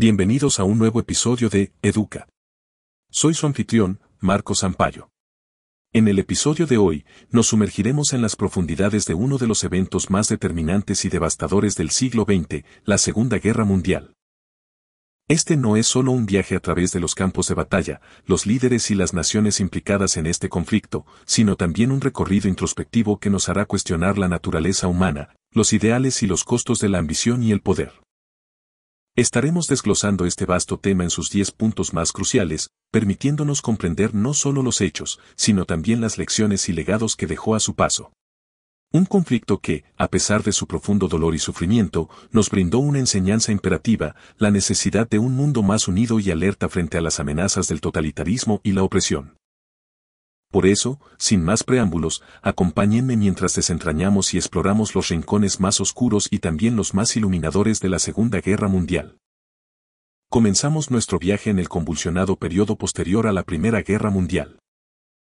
Bienvenidos a un nuevo episodio de Educa. Soy su anfitrión, Marco Sampaio. En el episodio de hoy, nos sumergiremos en las profundidades de uno de los eventos más determinantes y devastadores del siglo XX, la Segunda Guerra Mundial. Este no es solo un viaje a través de los campos de batalla, los líderes y las naciones implicadas en este conflicto, sino también un recorrido introspectivo que nos hará cuestionar la naturaleza humana, los ideales y los costos de la ambición y el poder. Estaremos desglosando este vasto tema en sus 10 puntos más cruciales, permitiéndonos comprender no solo los hechos, sino también las lecciones y legados que dejó a su paso. Un conflicto que, a pesar de su profundo dolor y sufrimiento, nos brindó una enseñanza imperativa, la necesidad de un mundo más unido y alerta frente a las amenazas del totalitarismo y la opresión. Por eso, sin más preámbulos, acompáñenme mientras desentrañamos y exploramos los rincones más oscuros y también los más iluminadores de la Segunda Guerra Mundial. Comenzamos nuestro viaje en el convulsionado periodo posterior a la Primera Guerra Mundial.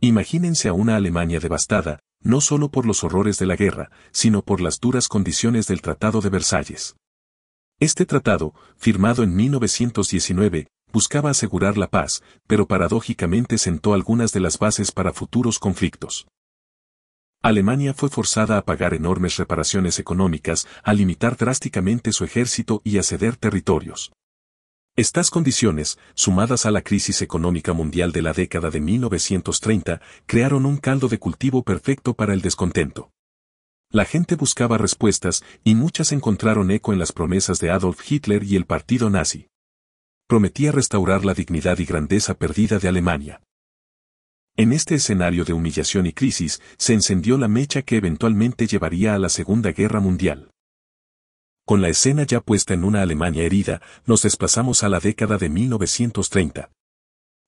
Imagínense a una Alemania devastada, no solo por los horrores de la guerra, sino por las duras condiciones del Tratado de Versalles. Este tratado, firmado en 1919, buscaba asegurar la paz, pero paradójicamente sentó algunas de las bases para futuros conflictos. Alemania fue forzada a pagar enormes reparaciones económicas, a limitar drásticamente su ejército y a ceder territorios. Estas condiciones, sumadas a la crisis económica mundial de la década de 1930, crearon un caldo de cultivo perfecto para el descontento. La gente buscaba respuestas y muchas encontraron eco en las promesas de Adolf Hitler y el partido nazi prometía restaurar la dignidad y grandeza perdida de Alemania. En este escenario de humillación y crisis se encendió la mecha que eventualmente llevaría a la Segunda Guerra Mundial. Con la escena ya puesta en una Alemania herida, nos desplazamos a la década de 1930.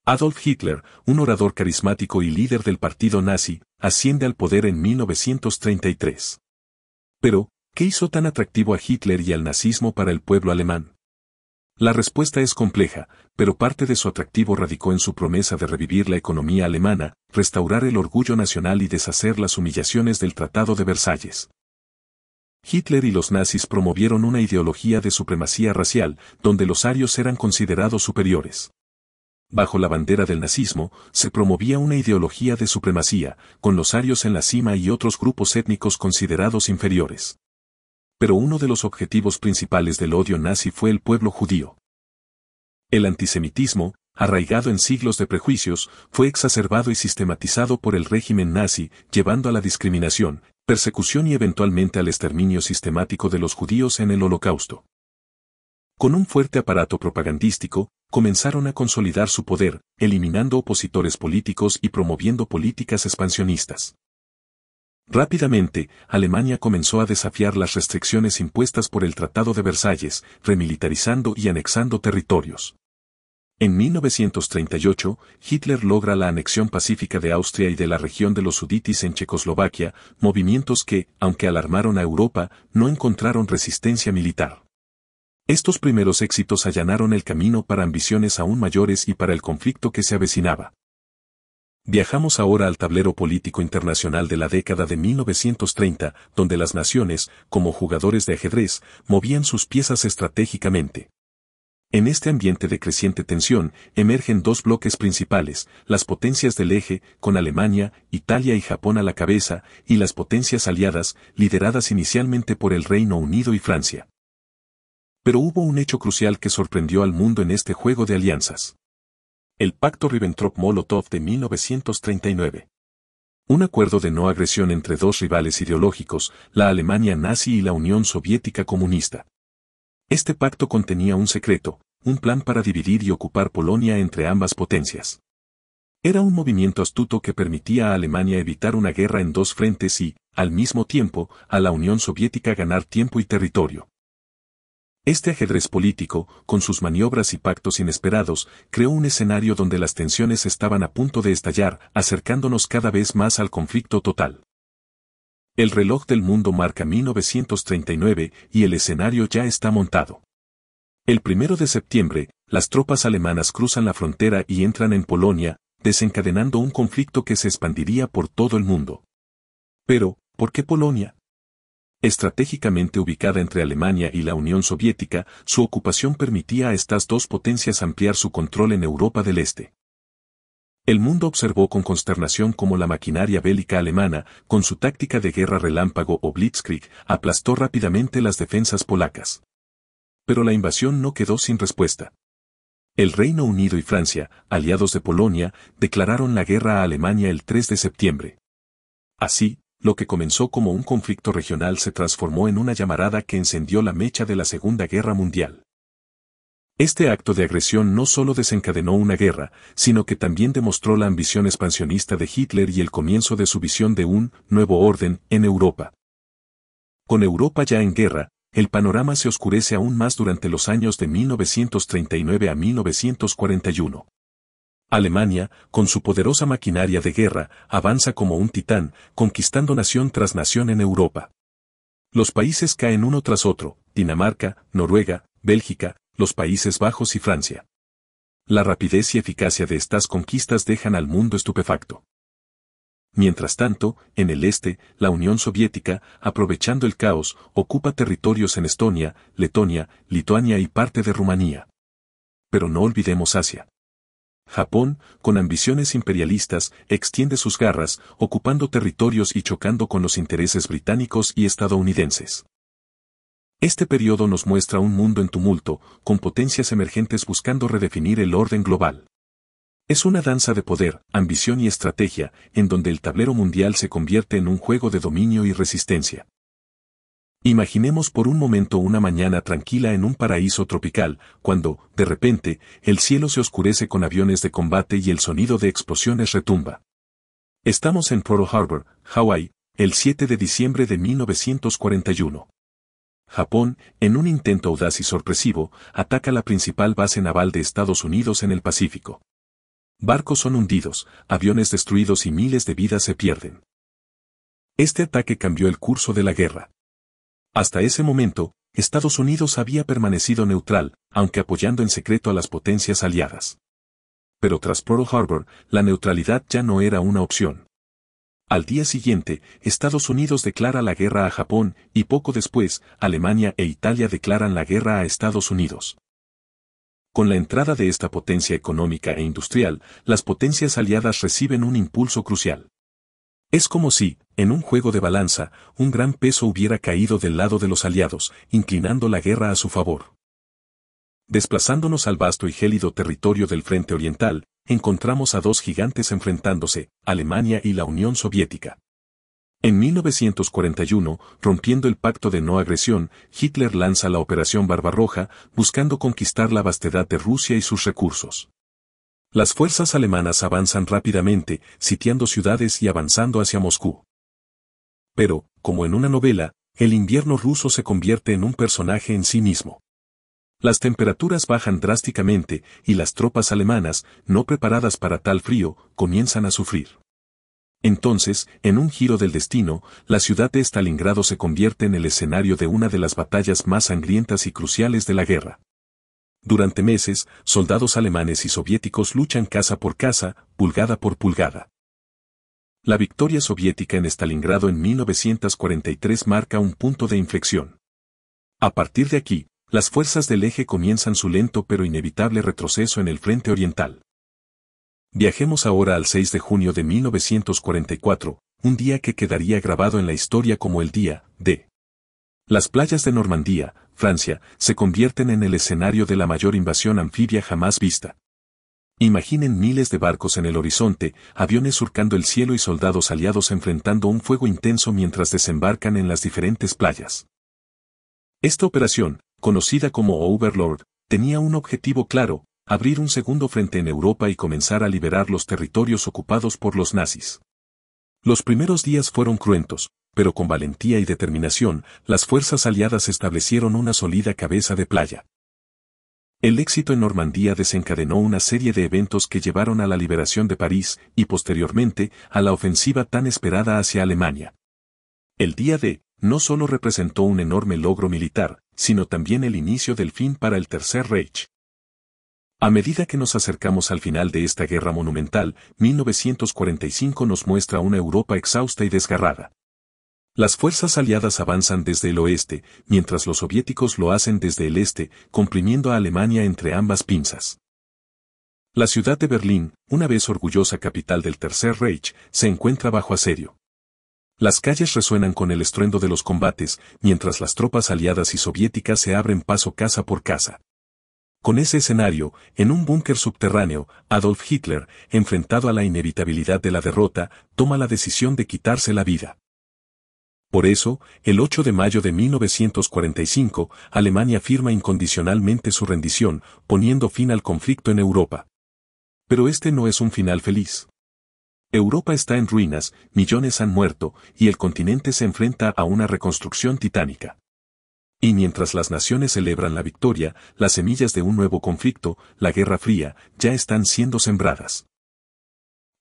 Adolf Hitler, un orador carismático y líder del partido nazi, asciende al poder en 1933. Pero, ¿qué hizo tan atractivo a Hitler y al nazismo para el pueblo alemán? La respuesta es compleja, pero parte de su atractivo radicó en su promesa de revivir la economía alemana, restaurar el orgullo nacional y deshacer las humillaciones del Tratado de Versalles. Hitler y los nazis promovieron una ideología de supremacía racial, donde los arios eran considerados superiores. Bajo la bandera del nazismo, se promovía una ideología de supremacía, con los arios en la cima y otros grupos étnicos considerados inferiores pero uno de los objetivos principales del odio nazi fue el pueblo judío. El antisemitismo, arraigado en siglos de prejuicios, fue exacerbado y sistematizado por el régimen nazi, llevando a la discriminación, persecución y eventualmente al exterminio sistemático de los judíos en el holocausto. Con un fuerte aparato propagandístico, comenzaron a consolidar su poder, eliminando opositores políticos y promoviendo políticas expansionistas. Rápidamente, Alemania comenzó a desafiar las restricciones impuestas por el Tratado de Versalles, remilitarizando y anexando territorios. En 1938, Hitler logra la anexión pacífica de Austria y de la región de los Suditis en Checoslovaquia, movimientos que, aunque alarmaron a Europa, no encontraron resistencia militar. Estos primeros éxitos allanaron el camino para ambiciones aún mayores y para el conflicto que se avecinaba. Viajamos ahora al tablero político internacional de la década de 1930, donde las naciones, como jugadores de ajedrez, movían sus piezas estratégicamente. En este ambiente de creciente tensión, emergen dos bloques principales, las potencias del eje, con Alemania, Italia y Japón a la cabeza, y las potencias aliadas, lideradas inicialmente por el Reino Unido y Francia. Pero hubo un hecho crucial que sorprendió al mundo en este juego de alianzas. El Pacto Ribbentrop-Molotov de 1939. Un acuerdo de no agresión entre dos rivales ideológicos, la Alemania nazi y la Unión Soviética comunista. Este pacto contenía un secreto, un plan para dividir y ocupar Polonia entre ambas potencias. Era un movimiento astuto que permitía a Alemania evitar una guerra en dos frentes y, al mismo tiempo, a la Unión Soviética ganar tiempo y territorio. Este ajedrez político, con sus maniobras y pactos inesperados, creó un escenario donde las tensiones estaban a punto de estallar, acercándonos cada vez más al conflicto total. El reloj del mundo marca 1939 y el escenario ya está montado. El primero de septiembre, las tropas alemanas cruzan la frontera y entran en Polonia, desencadenando un conflicto que se expandiría por todo el mundo. Pero, ¿por qué Polonia? Estratégicamente ubicada entre Alemania y la Unión Soviética, su ocupación permitía a estas dos potencias ampliar su control en Europa del Este. El mundo observó con consternación cómo la maquinaria bélica alemana, con su táctica de guerra relámpago o blitzkrieg, aplastó rápidamente las defensas polacas. Pero la invasión no quedó sin respuesta. El Reino Unido y Francia, aliados de Polonia, declararon la guerra a Alemania el 3 de septiembre. Así, lo que comenzó como un conflicto regional se transformó en una llamarada que encendió la mecha de la Segunda Guerra Mundial. Este acto de agresión no solo desencadenó una guerra, sino que también demostró la ambición expansionista de Hitler y el comienzo de su visión de un nuevo orden en Europa. Con Europa ya en guerra, el panorama se oscurece aún más durante los años de 1939 a 1941. Alemania, con su poderosa maquinaria de guerra, avanza como un titán, conquistando nación tras nación en Europa. Los países caen uno tras otro, Dinamarca, Noruega, Bélgica, los Países Bajos y Francia. La rapidez y eficacia de estas conquistas dejan al mundo estupefacto. Mientras tanto, en el este, la Unión Soviética, aprovechando el caos, ocupa territorios en Estonia, Letonia, Lituania y parte de Rumanía. Pero no olvidemos Asia. Japón, con ambiciones imperialistas, extiende sus garras, ocupando territorios y chocando con los intereses británicos y estadounidenses. Este periodo nos muestra un mundo en tumulto, con potencias emergentes buscando redefinir el orden global. Es una danza de poder, ambición y estrategia, en donde el tablero mundial se convierte en un juego de dominio y resistencia. Imaginemos por un momento una mañana tranquila en un paraíso tropical, cuando, de repente, el cielo se oscurece con aviones de combate y el sonido de explosiones retumba. Estamos en Pearl Harbor, Hawái, el 7 de diciembre de 1941. Japón, en un intento audaz y sorpresivo, ataca la principal base naval de Estados Unidos en el Pacífico. Barcos son hundidos, aviones destruidos y miles de vidas se pierden. Este ataque cambió el curso de la guerra. Hasta ese momento, Estados Unidos había permanecido neutral, aunque apoyando en secreto a las potencias aliadas. Pero tras Pearl Harbor, la neutralidad ya no era una opción. Al día siguiente, Estados Unidos declara la guerra a Japón y poco después, Alemania e Italia declaran la guerra a Estados Unidos. Con la entrada de esta potencia económica e industrial, las potencias aliadas reciben un impulso crucial. Es como si, en un juego de balanza, un gran peso hubiera caído del lado de los aliados, inclinando la guerra a su favor. Desplazándonos al vasto y gélido territorio del frente oriental, encontramos a dos gigantes enfrentándose, Alemania y la Unión Soviética. En 1941, rompiendo el pacto de no agresión, Hitler lanza la Operación Barbarroja, buscando conquistar la vastedad de Rusia y sus recursos. Las fuerzas alemanas avanzan rápidamente, sitiando ciudades y avanzando hacia Moscú. Pero, como en una novela, el invierno ruso se convierte en un personaje en sí mismo. Las temperaturas bajan drásticamente y las tropas alemanas, no preparadas para tal frío, comienzan a sufrir. Entonces, en un giro del destino, la ciudad de Stalingrado se convierte en el escenario de una de las batallas más sangrientas y cruciales de la guerra. Durante meses, soldados alemanes y soviéticos luchan casa por casa, pulgada por pulgada. La victoria soviética en Stalingrado en 1943 marca un punto de inflexión. A partir de aquí, las fuerzas del eje comienzan su lento pero inevitable retroceso en el frente oriental. Viajemos ahora al 6 de junio de 1944, un día que quedaría grabado en la historia como el día de. Las playas de Normandía, Francia, se convierten en el escenario de la mayor invasión anfibia jamás vista. Imaginen miles de barcos en el horizonte, aviones surcando el cielo y soldados aliados enfrentando un fuego intenso mientras desembarcan en las diferentes playas. Esta operación, conocida como Overlord, tenía un objetivo claro, abrir un segundo frente en Europa y comenzar a liberar los territorios ocupados por los nazis. Los primeros días fueron cruentos, pero con valentía y determinación, las fuerzas aliadas establecieron una sólida cabeza de playa. El éxito en Normandía desencadenó una serie de eventos que llevaron a la liberación de París y posteriormente a la ofensiva tan esperada hacia Alemania. El día de no solo representó un enorme logro militar, sino también el inicio del fin para el Tercer Reich. A medida que nos acercamos al final de esta guerra monumental, 1945 nos muestra una Europa exhausta y desgarrada. Las fuerzas aliadas avanzan desde el oeste, mientras los soviéticos lo hacen desde el este, comprimiendo a Alemania entre ambas pinzas. La ciudad de Berlín, una vez orgullosa capital del Tercer Reich, se encuentra bajo asedio. Las calles resuenan con el estruendo de los combates, mientras las tropas aliadas y soviéticas se abren paso casa por casa. Con ese escenario, en un búnker subterráneo, Adolf Hitler, enfrentado a la inevitabilidad de la derrota, toma la decisión de quitarse la vida. Por eso, el 8 de mayo de 1945, Alemania firma incondicionalmente su rendición, poniendo fin al conflicto en Europa. Pero este no es un final feliz. Europa está en ruinas, millones han muerto, y el continente se enfrenta a una reconstrucción titánica. Y mientras las naciones celebran la victoria, las semillas de un nuevo conflicto, la Guerra Fría, ya están siendo sembradas.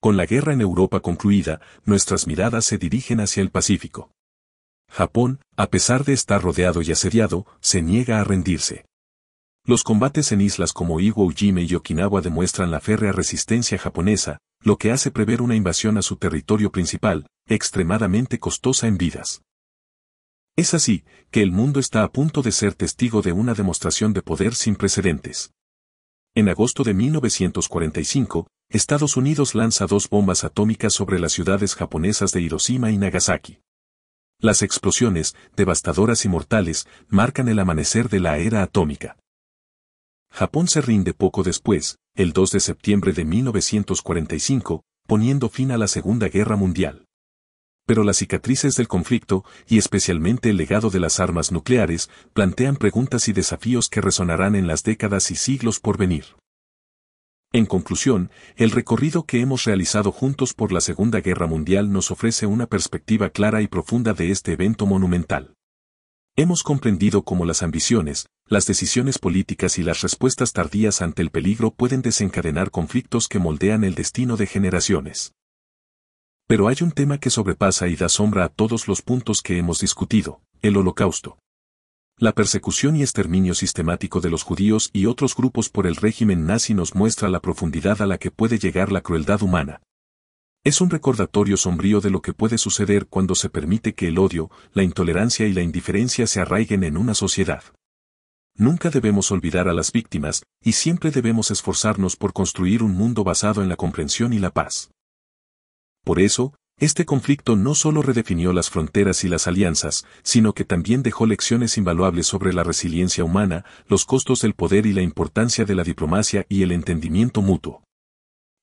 Con la guerra en Europa concluida, nuestras miradas se dirigen hacia el Pacífico. Japón, a pesar de estar rodeado y asediado, se niega a rendirse. Los combates en islas como Iwo Jime y Okinawa demuestran la férrea resistencia japonesa, lo que hace prever una invasión a su territorio principal, extremadamente costosa en vidas. Es así, que el mundo está a punto de ser testigo de una demostración de poder sin precedentes. En agosto de 1945, Estados Unidos lanza dos bombas atómicas sobre las ciudades japonesas de Hiroshima y Nagasaki. Las explosiones, devastadoras y mortales, marcan el amanecer de la era atómica. Japón se rinde poco después, el 2 de septiembre de 1945, poniendo fin a la Segunda Guerra Mundial. Pero las cicatrices del conflicto, y especialmente el legado de las armas nucleares, plantean preguntas y desafíos que resonarán en las décadas y siglos por venir. En conclusión, el recorrido que hemos realizado juntos por la Segunda Guerra Mundial nos ofrece una perspectiva clara y profunda de este evento monumental. Hemos comprendido cómo las ambiciones, las decisiones políticas y las respuestas tardías ante el peligro pueden desencadenar conflictos que moldean el destino de generaciones. Pero hay un tema que sobrepasa y da sombra a todos los puntos que hemos discutido, el holocausto. La persecución y exterminio sistemático de los judíos y otros grupos por el régimen nazi nos muestra la profundidad a la que puede llegar la crueldad humana. Es un recordatorio sombrío de lo que puede suceder cuando se permite que el odio, la intolerancia y la indiferencia se arraiguen en una sociedad. Nunca debemos olvidar a las víctimas, y siempre debemos esforzarnos por construir un mundo basado en la comprensión y la paz. Por eso, este conflicto no solo redefinió las fronteras y las alianzas, sino que también dejó lecciones invaluables sobre la resiliencia humana, los costos del poder y la importancia de la diplomacia y el entendimiento mutuo.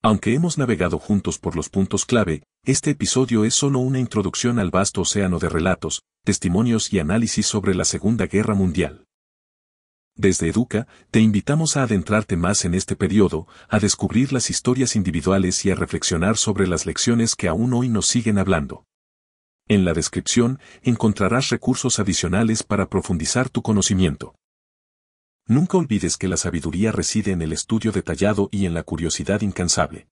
Aunque hemos navegado juntos por los puntos clave, este episodio es solo una introducción al vasto océano de relatos, testimonios y análisis sobre la Segunda Guerra Mundial. Desde Educa, te invitamos a adentrarte más en este periodo, a descubrir las historias individuales y a reflexionar sobre las lecciones que aún hoy nos siguen hablando. En la descripción encontrarás recursos adicionales para profundizar tu conocimiento. Nunca olvides que la sabiduría reside en el estudio detallado y en la curiosidad incansable.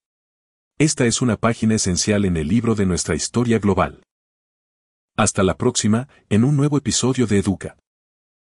Esta es una página esencial en el libro de nuestra historia global. Hasta la próxima, en un nuevo episodio de Educa.